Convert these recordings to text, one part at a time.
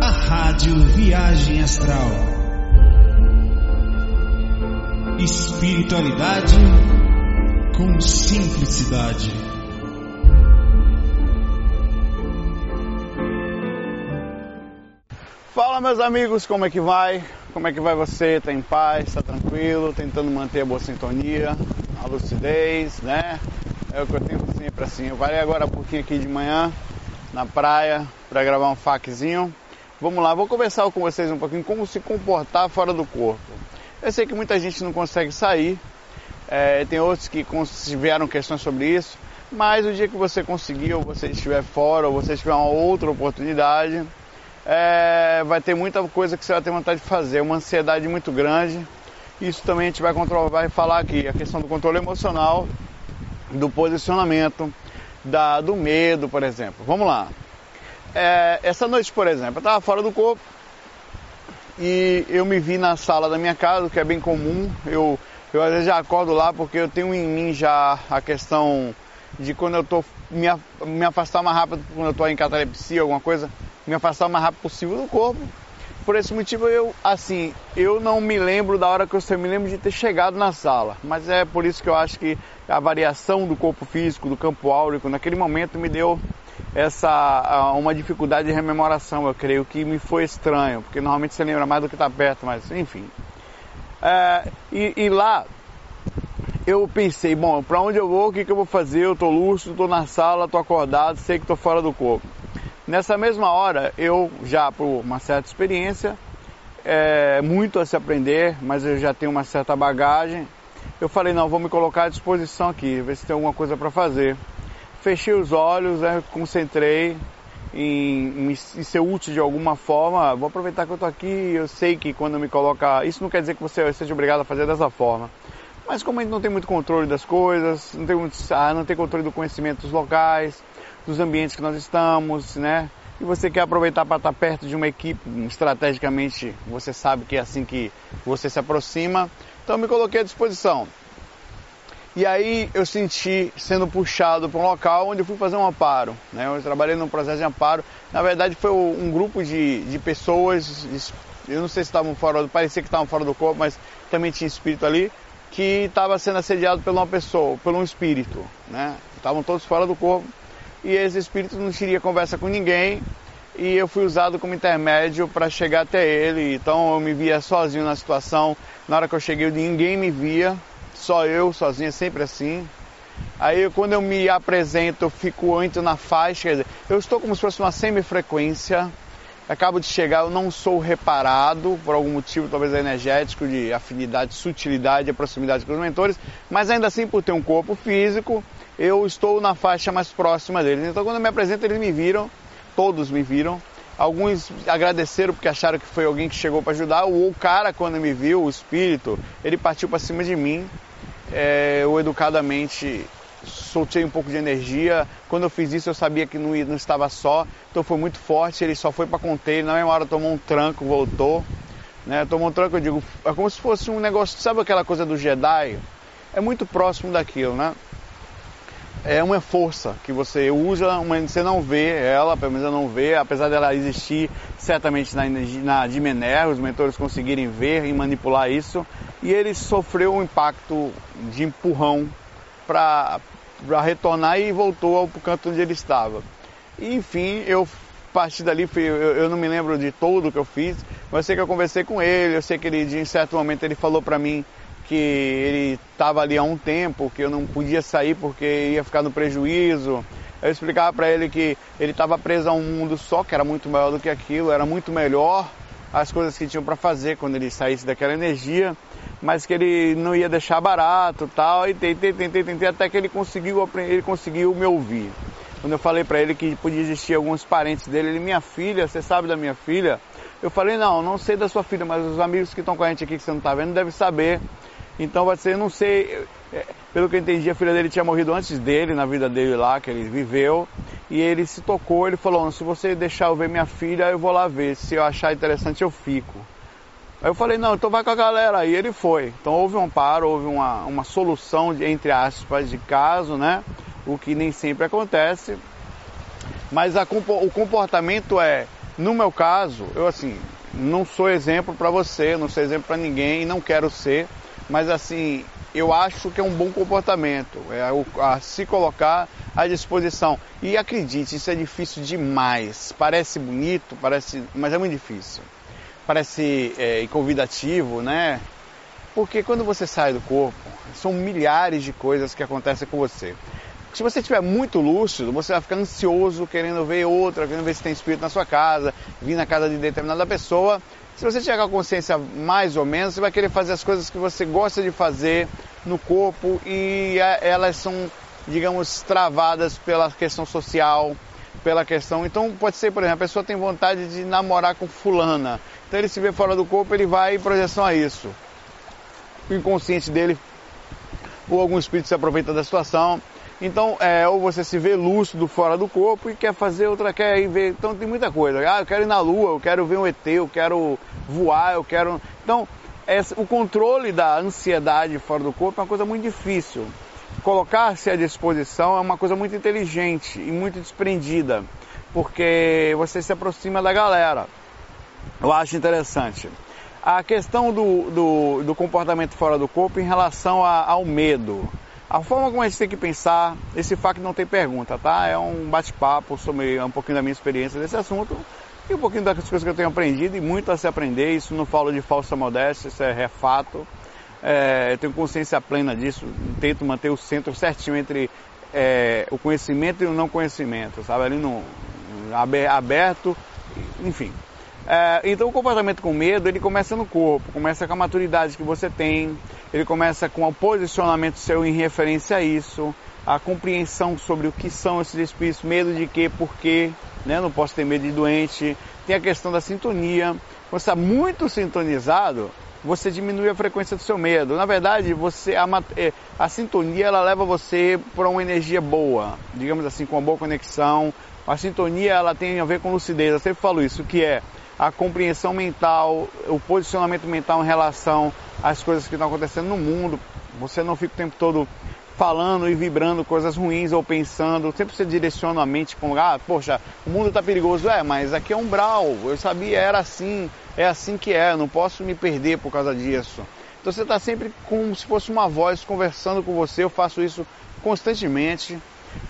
a Rádio Viagem Astral. Espiritualidade com simplicidade. Fala meus amigos, como é que vai? Como é que vai você? Tá em paz? Tá tranquilo? Tentando manter a boa sintonia, a lucidez, né? É o que eu tento sempre assim. Eu parei agora um pouquinho aqui de manhã na praia para gravar um faquezinho. Vamos lá, vou conversar com vocês um pouquinho como se comportar fora do corpo. Eu sei que muita gente não consegue sair, é, tem outros que tiveram questões sobre isso, mas o dia que você conseguir, ou você estiver fora, ou você tiver uma outra oportunidade, é, vai ter muita coisa que você vai ter vontade de fazer, uma ansiedade muito grande. Isso também a gente vai, controlar, vai falar aqui, a questão do controle emocional do posicionamento, da, do medo, por exemplo. Vamos lá. É, essa noite, por exemplo, eu estava fora do corpo e eu me vi na sala da minha casa, que é bem comum. Eu, eu às vezes já acordo lá porque eu tenho em mim já a questão de quando eu estou me, me afastar mais rápido, quando eu estou em catalepsia, alguma coisa, me afastar o mais rápido possível do corpo por esse motivo eu, assim, eu não me lembro da hora que eu me lembro de ter chegado na sala, mas é por isso que eu acho que a variação do corpo físico, do campo áurico, naquele momento me deu essa uma dificuldade de rememoração, eu creio que me foi estranho, porque normalmente você lembra mais do que está perto, mas enfim. É, e, e, lá eu pensei, bom, para onde eu vou, o que, que eu vou fazer? Eu estou lúcido, estou na sala, estou acordado, sei que estou fora do corpo. Nessa mesma hora, eu já por uma certa experiência, é, muito a se aprender, mas eu já tenho uma certa bagagem. Eu falei, não, vou me colocar à disposição aqui, ver se tem alguma coisa para fazer. Fechei os olhos, né, concentrei em, em, ser útil de alguma forma. Vou aproveitar que eu estou aqui, eu sei que quando me coloca. Isso não quer dizer que você seja obrigado a fazer dessa forma. Mas como a gente não tem muito controle das coisas, não tem, muito, ah, não tem controle do conhecimento dos locais, dos ambientes que nós estamos, né? E você quer aproveitar para estar perto de uma equipe, estrategicamente você sabe que é assim que você se aproxima. Então me coloquei à disposição. E aí eu senti sendo puxado para um local onde eu fui fazer um amparo. Né? Eu trabalhei num processo de amparo. Na verdade foi um grupo de, de pessoas, eu não sei se estavam fora, parecia que estavam fora do corpo, mas também tinha espírito ali, que estava sendo assediado por uma pessoa, por um espírito. Né? Estavam todos fora do corpo e esse espírito não queria conversa com ninguém e eu fui usado como intermédio para chegar até ele. Então eu me via sozinho na situação. Na hora que eu cheguei, ninguém me via, só eu sozinho, é sempre assim. Aí quando eu me apresento, eu fico entro na faixa, dizer, eu estou como se fosse uma semifrequência. Acabo de chegar, eu não sou reparado por algum motivo, talvez energético, de afinidade, sutilidade, proximidade com os mentores, mas ainda assim por ter um corpo físico, eu estou na faixa mais próxima deles. Então quando eu me apresento, eles me viram, todos me viram. Alguns agradeceram porque acharam que foi alguém que chegou para ajudar. O cara, quando me viu, o espírito, ele partiu para cima de mim. É, eu educadamente soltei um pouco de energia. Quando eu fiz isso, eu sabia que não, não estava só, então foi muito forte. Ele só foi para conter. Na mesma hora tomou um tranco, voltou. Né? Tomou um tranco, eu digo, é como se fosse um negócio, sabe aquela coisa do Jedi? É muito próximo daquilo, né? É uma força que você usa, uma, você não vê ela, pelo menos eu não vê, apesar dela existir certamente na, na Dimener, os mentores conseguirem ver e manipular isso, e ele sofreu um impacto de empurrão para retornar e voltou para o canto onde ele estava. E, enfim, eu partir dali, eu, não me lembro de tudo que eu fiz, mas sei que eu conversei com ele, eu sei que ele, em certo momento, ele falou para mim que ele estava ali há um tempo, que eu não podia sair porque ia ficar no prejuízo. Eu explicava para ele que ele estava preso a um mundo só, que era muito maior do que aquilo, era muito melhor as coisas que tinham para fazer quando ele saísse daquela energia, mas que ele não ia deixar barato tal. E tentei, tentei, tentei, até que ele conseguiu, ele conseguiu me ouvir. Quando eu falei para ele que podia existir alguns parentes dele, ele, minha filha, você sabe da minha filha? Eu falei, não, não sei da sua filha, mas os amigos que estão com a gente aqui que você não está vendo devem saber. Então vai ser, não sei, é, pelo que eu entendi, a filha dele tinha morrido antes dele, na vida dele lá, que ele viveu, e ele se tocou, ele falou, se você deixar eu ver minha filha, eu vou lá ver, se eu achar interessante eu fico. Aí eu falei, não, então vai com a galera, aí ele foi. Então houve um amparo, houve uma, uma solução, de, entre aspas, de caso, né? O que nem sempre acontece. Mas a, o comportamento é, no meu caso, eu assim, não sou exemplo para você, não sou exemplo para ninguém, não quero ser, mas assim, eu acho que é um bom comportamento, é a, a se colocar à disposição. E acredite, isso é difícil demais. Parece bonito, parece, mas é muito difícil. Parece é, convidativo, né? Porque quando você sai do corpo, são milhares de coisas que acontecem com você. Se você estiver muito lúcido, você vai ficar ansioso, querendo ver outra, querendo ver se tem espírito na sua casa, vir na casa de determinada pessoa. Se você tiver com a consciência mais ou menos, você vai querer fazer as coisas que você gosta de fazer no corpo e elas são, digamos, travadas pela questão social, pela questão. Então pode ser, por exemplo, a pessoa tem vontade de namorar com fulana. Então ele se vê fora do corpo, ele vai em projeção a isso. O inconsciente dele ou algum espírito se aproveita da situação então, é, ou você se vê lúcido fora do corpo e quer fazer outra, quer ir ver. Então tem muita coisa. Ah, eu quero ir na lua, eu quero ver um ET, eu quero voar, eu quero. Então, o controle da ansiedade fora do corpo é uma coisa muito difícil. Colocar-se à disposição é uma coisa muito inteligente e muito desprendida, porque você se aproxima da galera. Eu acho interessante. A questão do, do, do comportamento fora do corpo em relação a, ao medo. A forma como a gente tem que pensar, esse fato não tem pergunta, tá? É um bate-papo sobre um pouquinho da minha experiência desse assunto e um pouquinho das coisas que eu tenho aprendido e muito a se aprender. Isso não falo de falsa modéstia, isso é refato. É, eu tenho consciência plena disso, tento manter o centro certinho entre é, o conhecimento e o não conhecimento, sabe? Ali no aberto, enfim. É, então o comportamento com medo ele começa no corpo, começa com a maturidade que você tem, ele começa com o posicionamento seu em referência a isso, a compreensão sobre o que são esses espíritos, medo de quê, por quê, né? não posso ter medo de doente, tem a questão da sintonia, quando está muito sintonizado, você diminui a frequência do seu medo. Na verdade, você a, é, a sintonia ela leva você para uma energia boa, digamos assim, com uma boa conexão. A sintonia ela tem a ver com lucidez. Eu sempre falo isso, que é a compreensão mental, o posicionamento mental em relação às coisas que estão acontecendo no mundo. Você não fica o tempo todo falando e vibrando coisas ruins ou pensando, sempre você direciona a mente com, ah, poxa, o mundo está perigoso, é, mas aqui é um umbral, eu sabia, era assim, é assim que é, não posso me perder por causa disso. Então você está sempre como se fosse uma voz conversando com você, eu faço isso constantemente,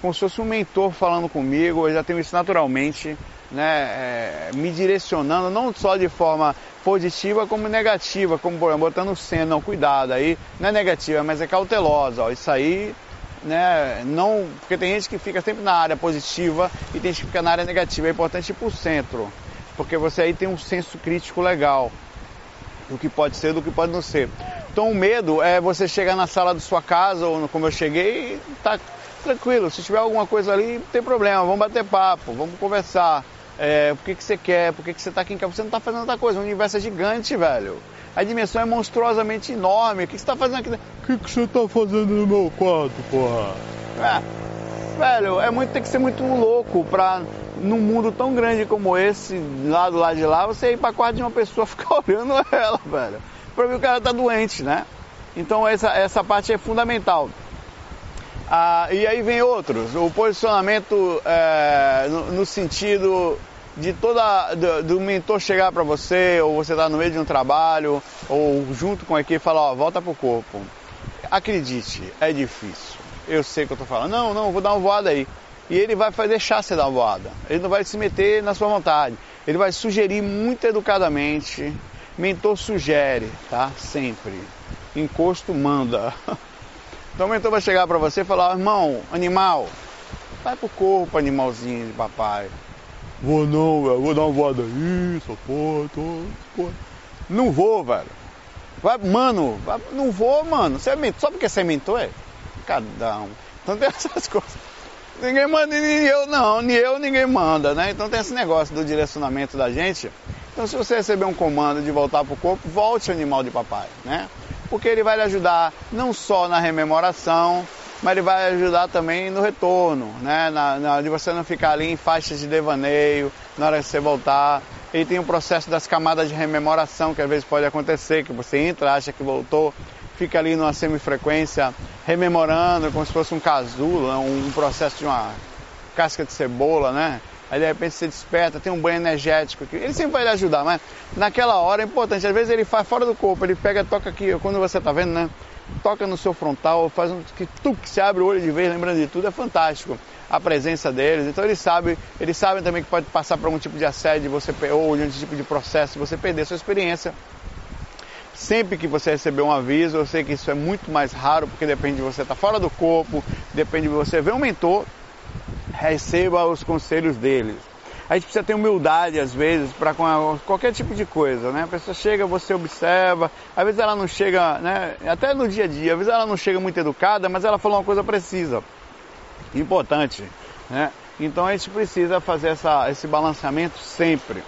como se fosse um mentor falando comigo, eu já tenho isso naturalmente né, é, me direcionando não só de forma positiva como negativa, como botando cena, não, cuidado, aí não é negativa, mas é cautelosa, ó, isso aí, né, não, porque tem gente que fica sempre na área positiva e tem gente que fica na área negativa, é importante ir para o centro, porque você aí tem um senso crítico legal do que pode ser, do que pode não ser. Então o medo é você chegar na sala da sua casa, ou como eu cheguei, tá tranquilo, se tiver alguma coisa ali, não tem problema, vamos bater papo, vamos conversar é, por que, que você quer, por que, que você está aqui em casa, você não está fazendo outra coisa, o universo é gigante, velho. A dimensão é monstruosamente enorme. O que, que você está fazendo aqui? O que, que você está fazendo no meu quarto, porra? É, velho, é muito, tem que ser muito louco pra, num mundo tão grande como esse, lá do lado de lá, você ir pra quarto de uma pessoa ficar olhando ela, velho. Pra mim o cara tá doente, né? Então essa, essa parte é fundamental. Ah, e aí vem outros, o posicionamento é, no, no, sentido de toda do, do mentor chegar para você, ou você tá no meio de um trabalho, ou junto com a equipe falar, ó, volta pro corpo. Acredite, é difícil. Eu sei que eu tô falando, não, não, vou dar uma voada aí. E ele vai deixar você dar uma voada. Ele não vai se meter na sua vontade. Ele vai sugerir muito educadamente. Mentor sugere, tá? Sempre. Encosto manda. Então o mentor vai chegar para você e falar, irmão, animal, vai pro corpo, animalzinho de papai. Vou não, velho, vou dar uma voada aí, só tô, porra. Não vou, velho. Vai, mano, vai, não vou, mano. Você é mentor, só porque você é mentor, é? Cada um. Então tem essas coisas. Ninguém manda, nem eu não, nem eu, ninguém manda, né? Então tem esse negócio do direcionamento da gente. Então se você receber um comando de voltar pro corpo, volte animal de papai, né? Porque ele vai lhe ajudar não só na rememoração, mas ele vai ajudar também no retorno, né? Na, na, de você não ficar ali em faixas de devaneio na hora que você voltar. Ele tem um processo das camadas de rememoração que às vezes pode acontecer, que você entra, acha que voltou, fica ali numa semifrequência rememorando como se fosse um casulo, né? um processo de uma casca de cebola, né? Aí de repente você desperta, tem um banho energético aqui. Ele sempre vai lhe ajudar, mas naquela hora é importante. Às vezes ele faz fora do corpo, ele pega, toca aqui, quando você está vendo, né? Toca no seu frontal, faz um que tu que se abre o olho de vez, lembrando de tudo, é fantástico a presença deles. Então eles sabem, eles sabem também que pode passar por algum tipo de assédio, você ou de um tipo de processo, você perder sua experiência. Sempre que você receber um aviso, eu sei que isso é muito mais raro, porque depende de você estar fora do corpo, depende de você ver um mentor, receba os conselhos deles. A gente precisa ter humildade às vezes para qualquer tipo de coisa, né? A pessoa chega, você observa, às vezes ela não chega, né? Até no dia a dia, às vezes ela não chega muito educada, mas ela falou uma coisa precisa, importante, né? Então a gente precisa fazer essa, esse balanceamento sempre.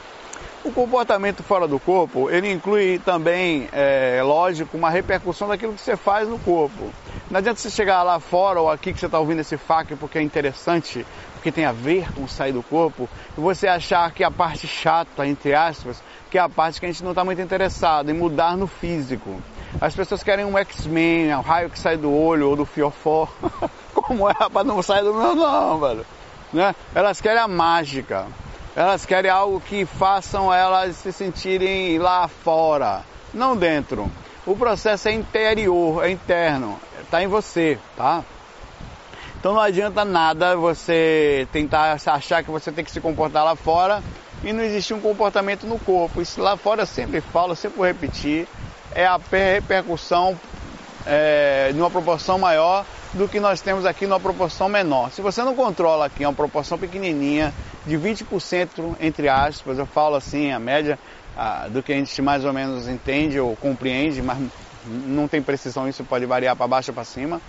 O comportamento fora do corpo, ele inclui também, é, lógico, uma repercussão daquilo que você faz no corpo. Não adianta você chegar lá fora ou aqui que você está ouvindo esse FAQ porque é interessante, porque tem a ver com sair do corpo, e você achar que a parte chata, entre aspas, que é a parte que a gente não está muito interessado em mudar no físico. As pessoas querem um X-Men, um raio que sai do olho ou do fiofó. Como é, rapaz, não sai do meu não, velho. Né? Elas querem a mágica. Elas querem algo que façam elas se sentirem lá fora, não dentro. O processo é interior, é interno, está em você, tá? Então não adianta nada você tentar achar que você tem que se comportar lá fora e não existe um comportamento no corpo. Isso lá fora eu sempre falo, sempre vou repetir, é a repercussão é, numa proporção maior do que nós temos aqui numa proporção menor. Se você não controla aqui uma proporção pequenininha, de 20% entre aspas, eu falo assim, a média ah, do que a gente mais ou menos entende ou compreende, mas não tem precisão, isso pode variar para baixo ou para cima,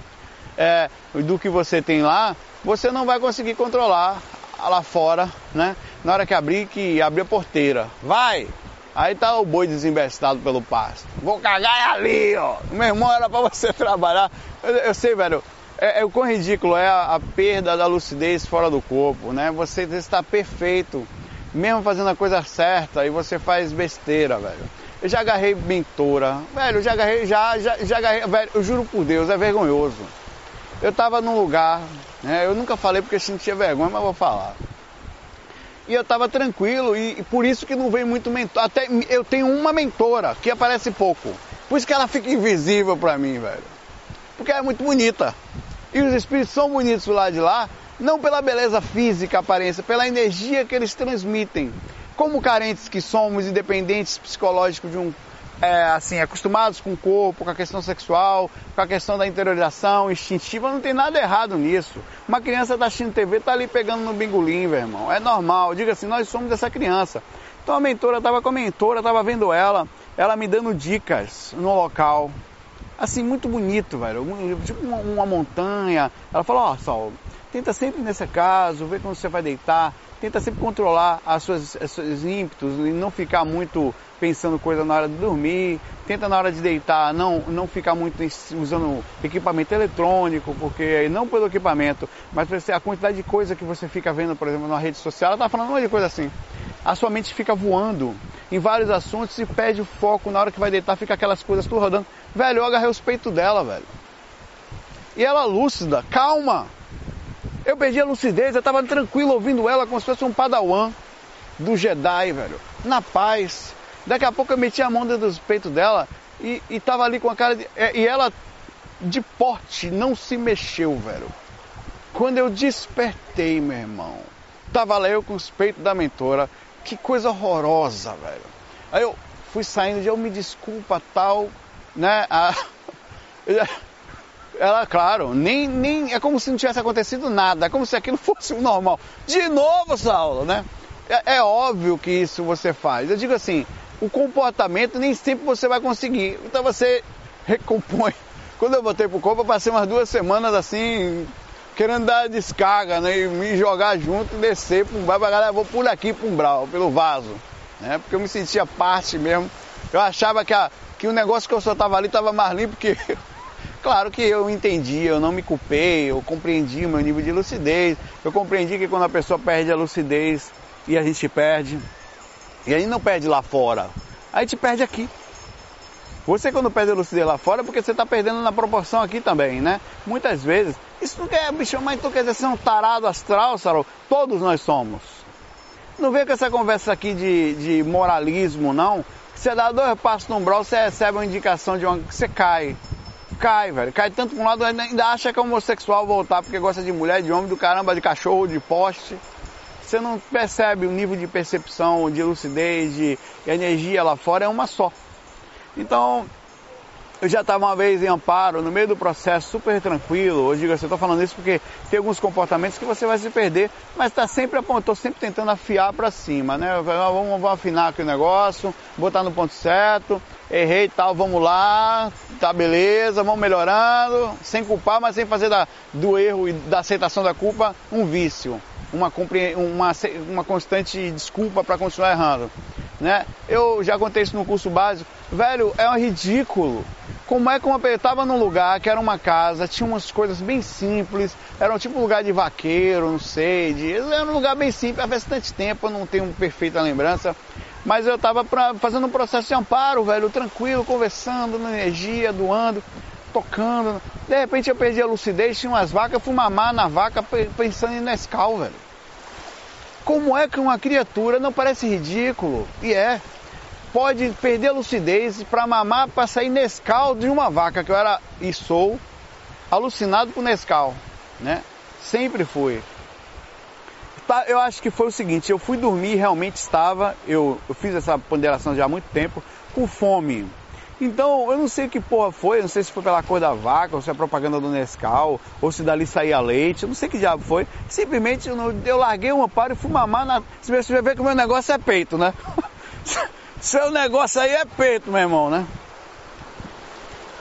é, do que você tem lá, você não vai conseguir controlar lá fora, né? Na hora que abrir, que abrir a porteira. Vai! Aí tá o boi desembestado pelo pasto. Vou cagar ali, ó. Meu irmão, era para você trabalhar. Eu, eu sei, velho. É, é, o quão ridículo é a, a, perda da lucidez fora do corpo, né? Você está perfeito, mesmo fazendo a coisa certa, e você faz besteira, velho. Eu já agarrei mentora, velho, eu já agarrei, já, já, já agarrei, velho, eu juro por Deus, é vergonhoso. Eu tava num lugar, né? Eu nunca falei porque sentia vergonha, mas vou falar. E eu tava tranquilo, e, e por isso que não vem muito mentor. Até eu tenho uma mentora que aparece pouco. Por isso que ela fica invisível pra mim, velho. Porque é muito bonita. E os espíritos são bonitos do lado de lá, não pela beleza física, aparência, pela energia que eles transmitem. Como carentes que somos, independentes psicológicos de um é, assim, acostumados com o corpo, com a questão sexual, com a questão da interiorização instintiva, não tem nada errado nisso. Uma criança está assistindo TV, está ali pegando no bingolim, meu irmão. É normal. Diga assim, nós somos essa criança. Então a mentora estava com a mentora, estava vendo ela, ela me dando dicas no local assim, muito bonito, velho. Tipo uma, uma montanha. Ela falou, ó, oh, Saulo, tenta sempre nesse caso, ver quando você vai deitar, tenta sempre controlar as suas, os seus ímpetos e não ficar muito pensando coisa na hora de dormir. Tenta na hora de deitar não, não ficar muito usando equipamento eletrônico, porque não pelo equipamento, mas a quantidade de coisa que você fica vendo, por exemplo, na rede social, ela tá falando uma coisa assim. A sua mente fica voando em vários assuntos e perde o foco na hora que vai deitar, fica aquelas coisas tudo rodando. Velho, eu agarrei os peitos dela, velho. E ela lúcida, calma. Eu perdi a lucidez, eu tava tranquilo ouvindo ela como se fosse um padawan do Jedi, velho. Na paz. Daqui a pouco eu meti a mão dentro dos peitos dela e, e tava ali com a cara de. É, e ela, de porte, não se mexeu, velho. Quando eu despertei, meu irmão, tava lá eu com os peitos da mentora. Que coisa horrorosa, velho. Aí eu fui saindo de eu me desculpa, tal né? A, ela, claro, nem, nem é como se não tivesse acontecido nada, é como se aquilo fosse o normal. De novo, Saulo, né? É, é, óbvio que isso você faz. Eu digo assim, o comportamento nem sempre você vai conseguir. Então você recompõe. Quando eu voltei pro corpo, eu passei umas duas semanas assim, querendo dar descarga, né? E me jogar junto e descer para um bar, galera, vou por aqui para um brau, pelo vaso. Né? Porque eu me sentia parte mesmo. Eu achava que a, que o negócio que eu soltava ali estava mais limpo que eu. Claro que eu entendi, eu não me culpei, eu compreendi o meu nível de lucidez, eu compreendi que quando a pessoa perde a lucidez e a gente perde, e a gente não perde lá fora, a gente perde aqui. Você quando perde a lucidez lá fora é porque você está perdendo na proporção aqui também, né? Muitas vezes, isso não quer, bicho, mas tu quer dizer ser um tarado astral, Sarou? Todos nós somos. Não vem com essa conversa aqui de, de moralismo, não. Você dá dois passos no umbral, você recebe uma indicação de uma. Você cai. Cai, velho. Cai tanto para um lado, ainda acha que é homossexual voltar porque gosta de mulher, de homem, do caramba, de cachorro, de poste. Você não percebe o nível de percepção, de lucidez, de energia lá fora, é uma só. Então, eu já estava uma vez em Amparo, no meio do processo, super tranquilo. Eu digo assim, eu estou falando isso porque tem alguns comportamentos que você vai se perder, mas está sempre apontou, sempre tentando afiar para cima, né? Vamos, vamos afinar aqui o negócio, botar no ponto certo, errei e tal, vamos lá, tá beleza, vamos melhorando, sem culpar, mas sem fazer da, do erro e da aceitação da culpa um vício, uma, uma, uma constante desculpa para continuar errando. Né? Eu já contei isso no curso básico. Velho, é um ridículo. Como é que uma pessoa estava num lugar que era uma casa, tinha umas coisas bem simples, era um tipo lugar de vaqueiro, não sei, de, era um lugar bem simples, há bastante tempo, eu não tenho perfeita lembrança, mas eu estava fazendo um processo de amparo, velho, tranquilo, conversando, na energia, doando, tocando. De repente eu perdi a lucidez, tinha umas vacas, fui mamar na vaca pensando em Nescau, velho. Como é que uma criatura não parece ridículo? E é. Pode perder a lucidez para mamar, para sair Nescau de uma vaca, que eu era e sou alucinado com Nescau, né? Sempre fui. Tá, eu acho que foi o seguinte, eu fui dormir, realmente estava, eu, eu fiz essa ponderação já há muito tempo, com fome. Então, eu não sei que porra foi, não sei se foi pela cor da vaca, ou se é propaganda do Nescau, ou se dali saía leite, eu não sei que diabo foi. Simplesmente eu, eu larguei uma para e fui mamar na. Você vai ver que o meu negócio é peito, né? Seu negócio aí é peito, meu irmão, né?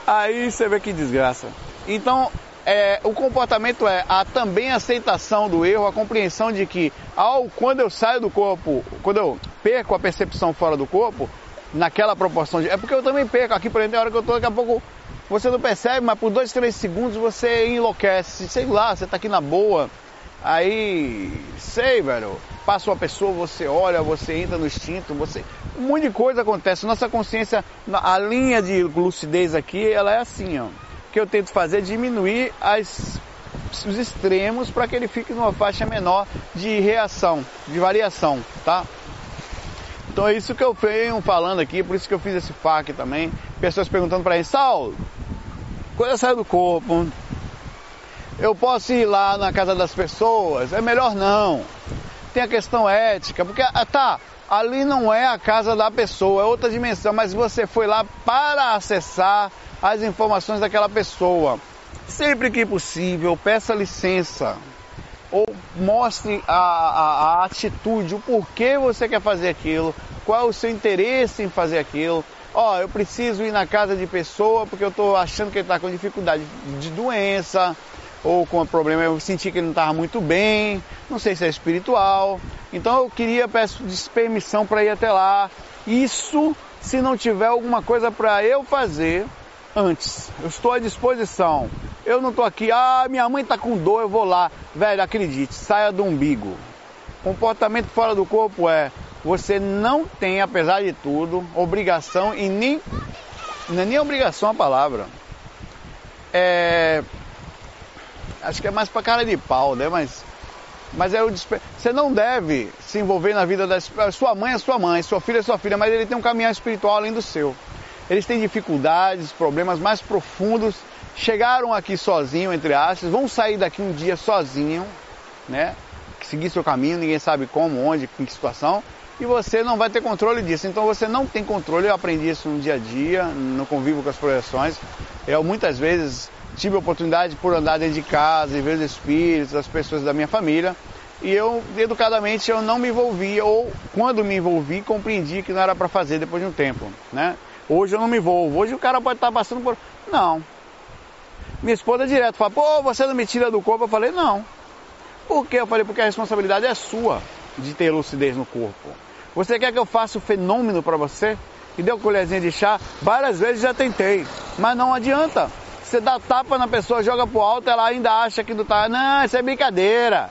Aí você vê que desgraça. Então, é, o comportamento é a também aceitação do erro, a compreensão de que ao quando eu saio do corpo, quando eu perco a percepção fora do corpo, naquela proporção de. É porque eu também perco aqui, por exemplo, tem hora que eu tô, daqui a pouco você não percebe, mas por dois, três segundos você enlouquece. Sei lá, você tá aqui na boa. Aí, sei, velho. Passa uma pessoa, você olha, você entra no instinto, você. Um monte de coisa acontece. Nossa consciência, a linha de lucidez aqui, ela é assim, ó. O que eu tento fazer é diminuir as, os extremos para que ele fique numa faixa menor de reação, de variação, tá? Então é isso que eu venho falando aqui, por isso que eu fiz esse FAQ também. Pessoas perguntando para ele, Saulo, coisa saiu do corpo, eu posso ir lá na casa das pessoas? É melhor não. Tem a questão ética, porque ah, tá, ali não é a casa da pessoa, é outra dimensão, mas você foi lá para acessar as informações daquela pessoa. Sempre que possível, peça licença ou mostre a, a, a, atitude, o porquê você quer fazer aquilo, qual é o seu interesse em fazer aquilo. Ó, oh, eu preciso ir na casa de pessoa porque eu estou achando que ele está com dificuldade de doença ou com problema, eu senti que ele não estava muito bem, não sei se é espiritual. Então eu queria, peço permissão para ir até lá. Isso se não tiver alguma coisa para eu fazer antes. Eu estou à disposição. Eu não estou aqui, ah, minha mãe está com dor, eu vou lá. Velho, acredite, saia do umbigo. Comportamento fora do corpo é você não tem, apesar de tudo, obrigação e nem. Não é nem obrigação a palavra. É. Acho que é mais para cara de pau, né? Mas. Mas é o despe... Você não deve se envolver na vida da sua mãe é sua mãe, sua filha é sua filha, mas ele tem um caminhar espiritual além do seu. Eles têm dificuldades, problemas mais profundos, chegaram aqui sozinho, entre aspas, vão sair daqui um dia sozinho, né? Seguir seu caminho, ninguém sabe como, onde, em que situação, e você não vai ter controle disso. Então você não tem controle, eu aprendi isso no dia a dia, no convívio com as projeções. Eu muitas vezes tive a oportunidade por andar dentro de casa e ver os espíritos, as pessoas da minha família, e eu educadamente eu não me envolvi ou quando me envolvi compreendi que não era para fazer depois de um tempo, né? Hoje eu não me envolvo. Hoje o cara pode estar passando por. Não. Minha esposa direto fala, pô, você não me tira do corpo? Eu falei, não. Por quê? Eu falei, porque a responsabilidade é sua de ter lucidez no corpo. Você quer que eu faça o fenômeno para você? E deu colherzinha de chá? Várias vezes já tentei, mas não adianta. Você dá tapa na pessoa, joga pro alto, ela ainda acha que não tá. Não, isso é brincadeira.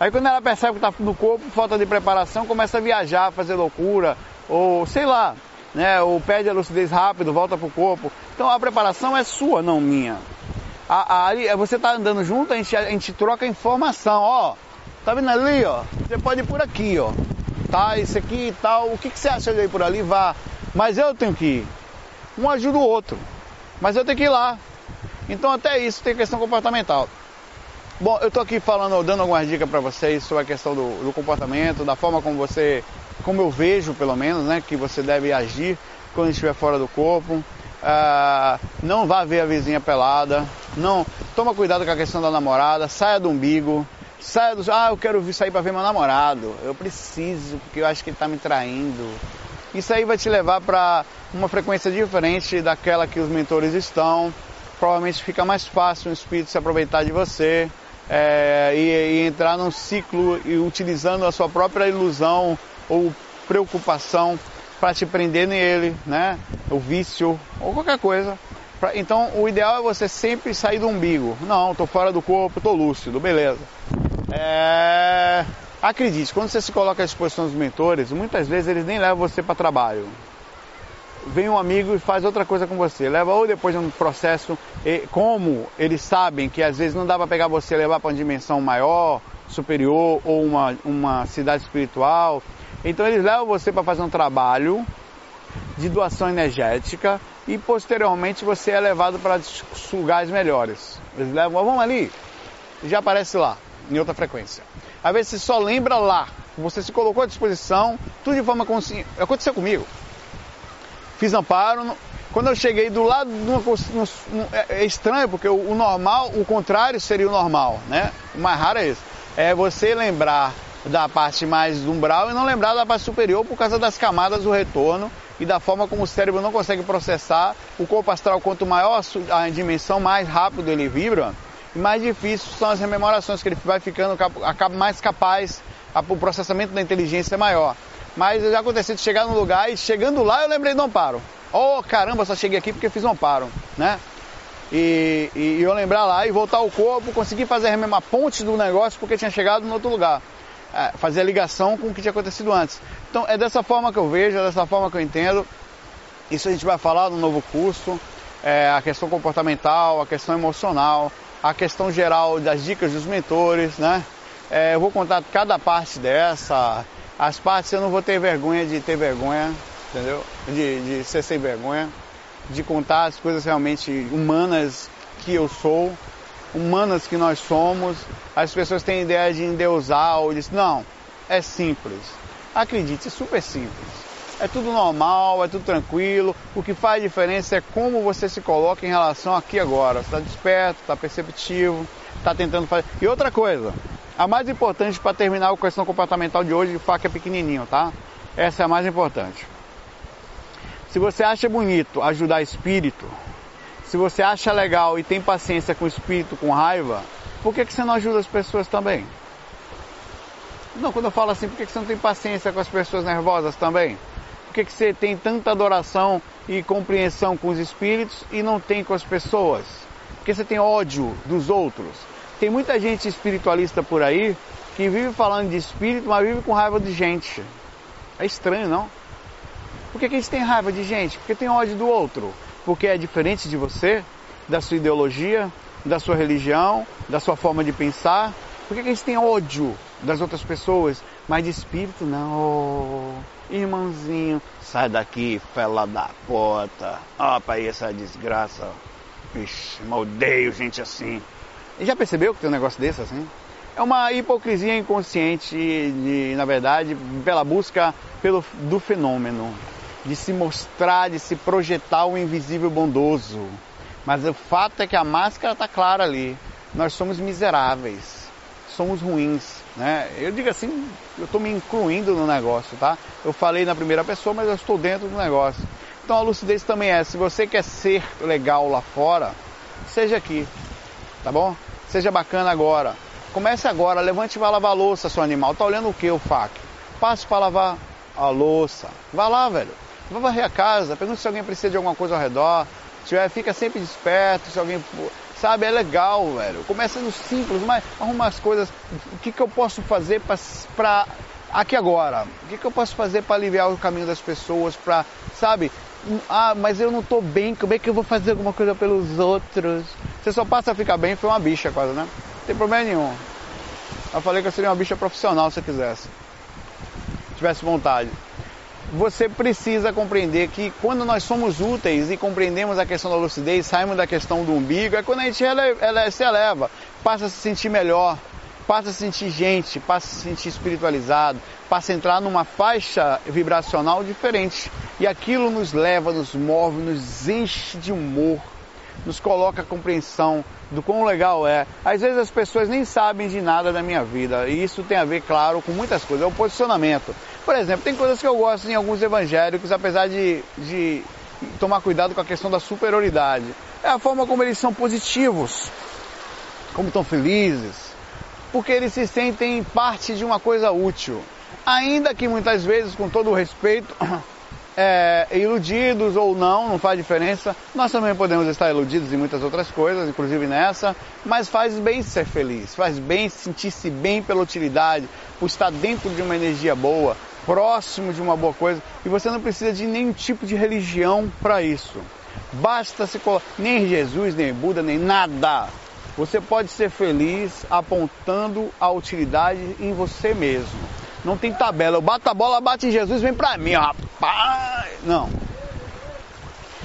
Aí quando ela percebe que tá no corpo, falta de preparação, começa a viajar, fazer loucura, ou sei lá, né? Ou perde a lucidez rápido, volta pro corpo. Então a preparação é sua, não minha. A, a, você tá andando junto, a gente, a gente troca informação, ó. Tá vendo ali, ó? Você pode ir por aqui, ó. tá, isso aqui e tal, o que, que você acha de ir por ali? Vá. Mas eu tenho que ir. Um ajuda o outro. Mas eu tenho que ir lá. Então até isso tem questão comportamental. Bom, eu estou aqui falando, dando algumas dicas para vocês sobre a questão do, do, comportamento, da forma como você, como eu vejo pelo menos, né, que você deve agir quando estiver fora do corpo. Ah, não vá ver a vizinha pelada, não toma cuidado com a questão da namorada, saia do umbigo, saia do. Ah, eu quero sair para ver meu namorado, eu preciso, porque eu acho que ele está me traindo. Isso aí vai te levar para uma frequência diferente daquela que os mentores estão. Provavelmente fica mais fácil o espírito se aproveitar de você é, e, e, entrar num ciclo e utilizando a sua própria ilusão ou preocupação para te prender nele, né? O vício ou qualquer coisa. Pra, então o ideal é você sempre sair do umbigo. Não, estou fora do corpo, estou lúcido, beleza. É, acredite, quando você se coloca à disposição dos mentores, muitas vezes eles nem levam você para trabalho vem um amigo e faz outra coisa com você. Leva ou depois de um processo, como eles sabem que às vezes não dá para pegar você e levar para uma dimensão maior, superior ou uma, uma cidade espiritual. Então eles levam você para fazer um trabalho de doação energética e posteriormente você é levado para lugares melhores. Eles levam, vamos ali, já aparece lá, em outra frequência. Às vezes você só lembra lá, você se colocou à disposição, tudo de forma consciente. Aconteceu comigo fiz amparo. Quando eu cheguei do lado, é, é estranho, porque o normal, o contrário seria o normal, né? O mais raro é isso. É você lembrar da parte mais umbral e não lembrar da parte superior por causa das camadas do retorno e da forma como o cérebro não consegue processar. O corpo astral, quanto maior a dimensão, mais rápido ele vibra mais difícil são as rememorações, que ele vai ficando mais capaz, o processamento da inteligência é maior. Mas já aconteceu de chegar no lugar e chegando lá eu lembrei do amparo. Oh caramba, só cheguei aqui porque fiz um amparo, né? E, e, eu lembrar lá e voltar ao corpo, conseguir fazer a mesma ponte do negócio porque tinha chegado no outro lugar. É, fazer a ligação com o que tinha acontecido antes. Então é dessa forma que eu vejo, é dessa forma que eu entendo. Isso a gente vai falar no novo curso. É, a questão comportamental, a questão emocional, a questão geral das dicas dos mentores, né? É, eu vou contar cada parte dessa, as partes eu não vou ter vergonha de ter vergonha, entendeu? De, de ser sem vergonha, de contar as coisas realmente humanas que eu sou, humanas que nós somos. As pessoas têm ideia de endeusar ou. Não, é simples. Acredite, é super simples. É tudo normal, é tudo tranquilo. O que faz diferença é como você se coloca em relação aqui agora. Está desperto, está perceptivo, está tentando fazer. E outra coisa, a mais importante para terminar a questão comportamental de hoje, o faca é pequenininho, tá? Essa é a mais importante. Se você acha bonito ajudar espírito, se você acha legal e tem paciência com espírito com raiva, por que, que você não ajuda as pessoas também? Não, quando eu falo assim, por que, que você não tem paciência com as pessoas nervosas também? Por que, que você tem tanta adoração e compreensão com os espíritos e não tem com as pessoas? Porque você tem ódio dos outros? Tem muita gente espiritualista por aí que vive falando de espírito, mas vive com raiva de gente. É estranho, não? Por que, que a gente tem raiva de gente? Porque tem ódio do outro. Porque é diferente de você, da sua ideologia, da sua religião, da sua forma de pensar. Por que, que a gente tem ódio das outras pessoas, mas de espírito não? Oh, irmãozinho, sai daqui, fela da puta. Ó, oh, essa desgraça. Ixi, odeio gente assim. E já percebeu que tem um negócio desse assim? É uma hipocrisia inconsciente, de, na verdade, pela busca pelo, do fenômeno, de se mostrar, de se projetar o invisível bondoso. Mas o fato é que a máscara está clara ali. Nós somos miseráveis, somos ruins. Né? Eu digo assim, eu estou me incluindo no negócio, tá? Eu falei na primeira pessoa, mas eu estou dentro do negócio. Então a lucidez também é, se você quer ser legal lá fora, seja aqui tá bom? Seja bacana agora. Comece agora, levante e vá lavar a louça, seu animal. Tá olhando o que, o FAC? Passe para lavar a louça. Vá lá, velho. Vá varrer a casa, pergunte se alguém precisa de alguma coisa ao redor. Se tiver, fica sempre desperto, se alguém. Sabe, é legal, velho. Começa no simples, mas arruma as coisas. O que, que eu posso fazer para aqui agora? O que, que eu posso fazer para aliviar o caminho das pessoas? Para, sabe? Ah, mas eu não estou bem, como é que eu vou fazer alguma coisa pelos outros? Você só passa a ficar bem, foi uma bicha quase, né? Não tem problema nenhum. Eu falei que eu seria uma bicha profissional se eu quisesse. Se tivesse vontade. Você precisa compreender que quando nós somos úteis e compreendemos a questão da lucidez, saímos da questão do umbigo, é quando a gente ela, ela se eleva, passa a se sentir melhor, passa a se sentir gente, passa a se sentir espiritualizado, passa a entrar numa faixa vibracional diferente. E aquilo nos leva, nos move, nos enche de humor, nos coloca a compreensão do quão legal é. Às vezes as pessoas nem sabem de nada da minha vida, e isso tem a ver, claro, com muitas coisas. É o posicionamento. Por exemplo, tem coisas que eu gosto em alguns evangélicos, apesar de, de tomar cuidado com a questão da superioridade. É a forma como eles são positivos, como estão felizes, porque eles se sentem parte de uma coisa útil. Ainda que muitas vezes, com todo o respeito, é, iludidos ou não, não faz diferença. Nós também podemos estar iludidos em muitas outras coisas, inclusive nessa, mas faz bem ser feliz, faz bem sentir-se bem pela utilidade, por estar dentro de uma energia boa, próximo de uma boa coisa, e você não precisa de nenhum tipo de religião para isso. Basta se colocar, nem Jesus, nem Buda, nem nada. Você pode ser feliz apontando a utilidade em você mesmo. Não tem tabela. Eu bato a bola, bate em Jesus, vem pra mim, rapaz. Não.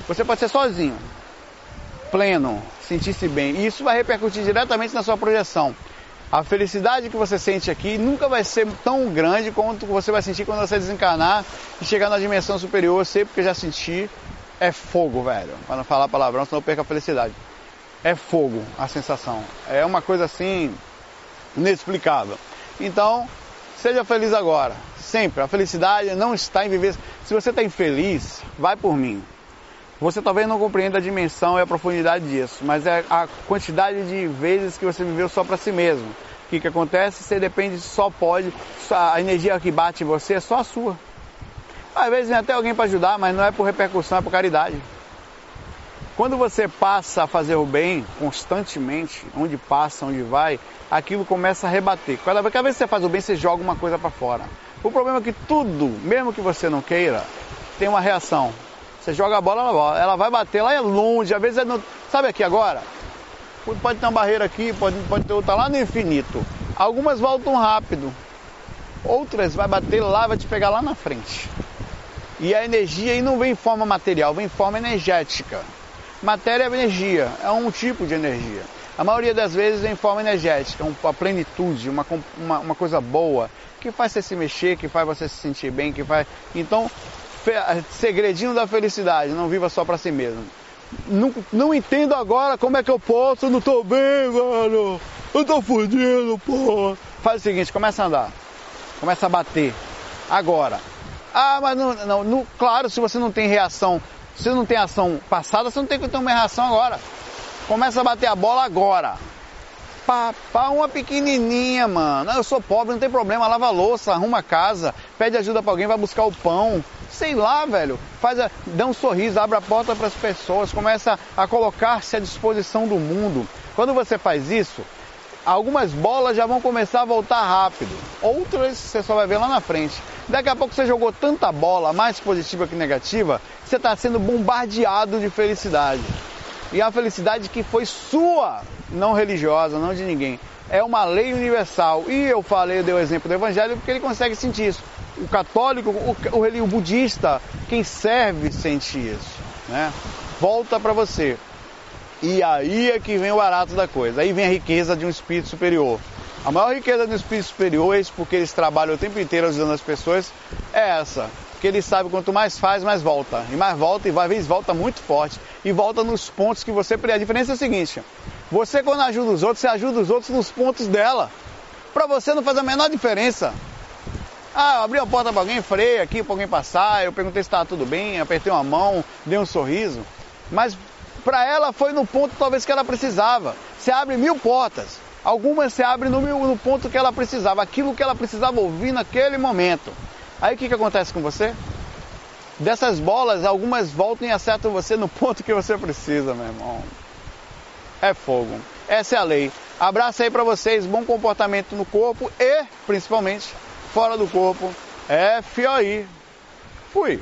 Você pode ser sozinho, pleno, sentir-se bem. E isso vai repercutir diretamente na sua projeção. A felicidade que você sente aqui nunca vai ser tão grande quanto você vai sentir quando você desencarnar e chegar na dimensão superior. Eu sei porque já senti. É fogo, velho. Para não falar palavrão, senão eu perco a felicidade. É fogo a sensação. É uma coisa assim inexplicável. Então, Seja feliz agora, sempre. A felicidade não está em viver. Se você está infeliz, vai por mim. Você talvez não compreenda a dimensão e a profundidade disso, mas é a quantidade de vezes que você viveu só para si mesmo. O que, que acontece? Você depende, só pode, a energia que bate em você é só a sua. Às vezes vem até alguém para ajudar, mas não é por repercussão, é por caridade. Quando você passa a fazer o bem constantemente, onde passa, onde vai, aquilo começa a rebater. Cada vez que você faz o bem, você joga uma coisa para fora. O problema é que tudo, mesmo que você não queira, tem uma reação. Você joga a bola, ela vai bater lá é longe, às vezes é no... Sabe aqui agora? Pode ter uma barreira aqui, pode, pode ter outra lá no infinito. Algumas voltam rápido, outras vai bater lá, vai te pegar lá na frente. E a energia aí não vem em forma material, vem em forma energética. Matéria é energia, é um tipo de energia. A maioria das vezes em forma energética, uma plenitude, uma, uma, uma coisa boa, que faz você se mexer, que faz você se sentir bem, que faz. Então, segredinho da felicidade, não viva só para si mesmo. Não, não entendo agora como é que eu posso, eu não tô bem, velho. Eu tô fudido, porra. Faz o seguinte, começa a andar. Começa a bater. Agora. Ah, mas não, não, não, claro, se você não tem reação se não tem ação passada, você não tem que ter uma reação agora. Começa a bater a bola agora. Pá, pá, uma pequenininha, mano. Eu sou pobre, não tem problema. Lava louça, arruma a casa, pede ajuda para alguém, vai buscar o pão. Sei lá, velho. Faz a, dá um sorriso, abre a porta para as pessoas, começa a colocar-se à disposição do mundo. Quando você faz isso, algumas bolas já vão começar a voltar rápido. Outras você só vai ver lá na frente. Daqui a pouco você jogou tanta bola, mais positiva que negativa, você está sendo bombardeado de felicidade. E a felicidade que foi sua, não religiosa, não de ninguém. É uma lei universal. E eu falei, eu dei o exemplo do evangelho porque ele consegue sentir isso. O católico, o, o, o budista, quem serve sente isso. Né? Volta para você. E aí é que vem o barato da coisa. Aí vem a riqueza de um espírito superior. A maior riqueza do espírito superior, isso porque eles trabalham o tempo inteiro ajudando as pessoas, é essa. Que eles sabem quanto mais faz, mais volta. E mais volta, e vai vezes volta muito forte. E volta nos pontos que você. A diferença é a seguinte: você, quando ajuda os outros, você ajuda os outros nos pontos dela. Para você não faz a menor diferença. Ah, eu abri a porta para alguém, freio aqui para alguém passar, eu perguntei se estava tudo bem, apertei uma mão, dei um sorriso. Mas para ela foi no ponto talvez que ela precisava. Você abre mil portas. Algumas se abrem no, no ponto que ela precisava, aquilo que ela precisava ouvir naquele momento. Aí o que, que acontece com você? Dessas bolas, algumas voltam e acertam você no ponto que você precisa, meu irmão. É fogo. Essa é a lei. Abraço aí para vocês, bom comportamento no corpo e, principalmente, fora do corpo. É FOI. Fui.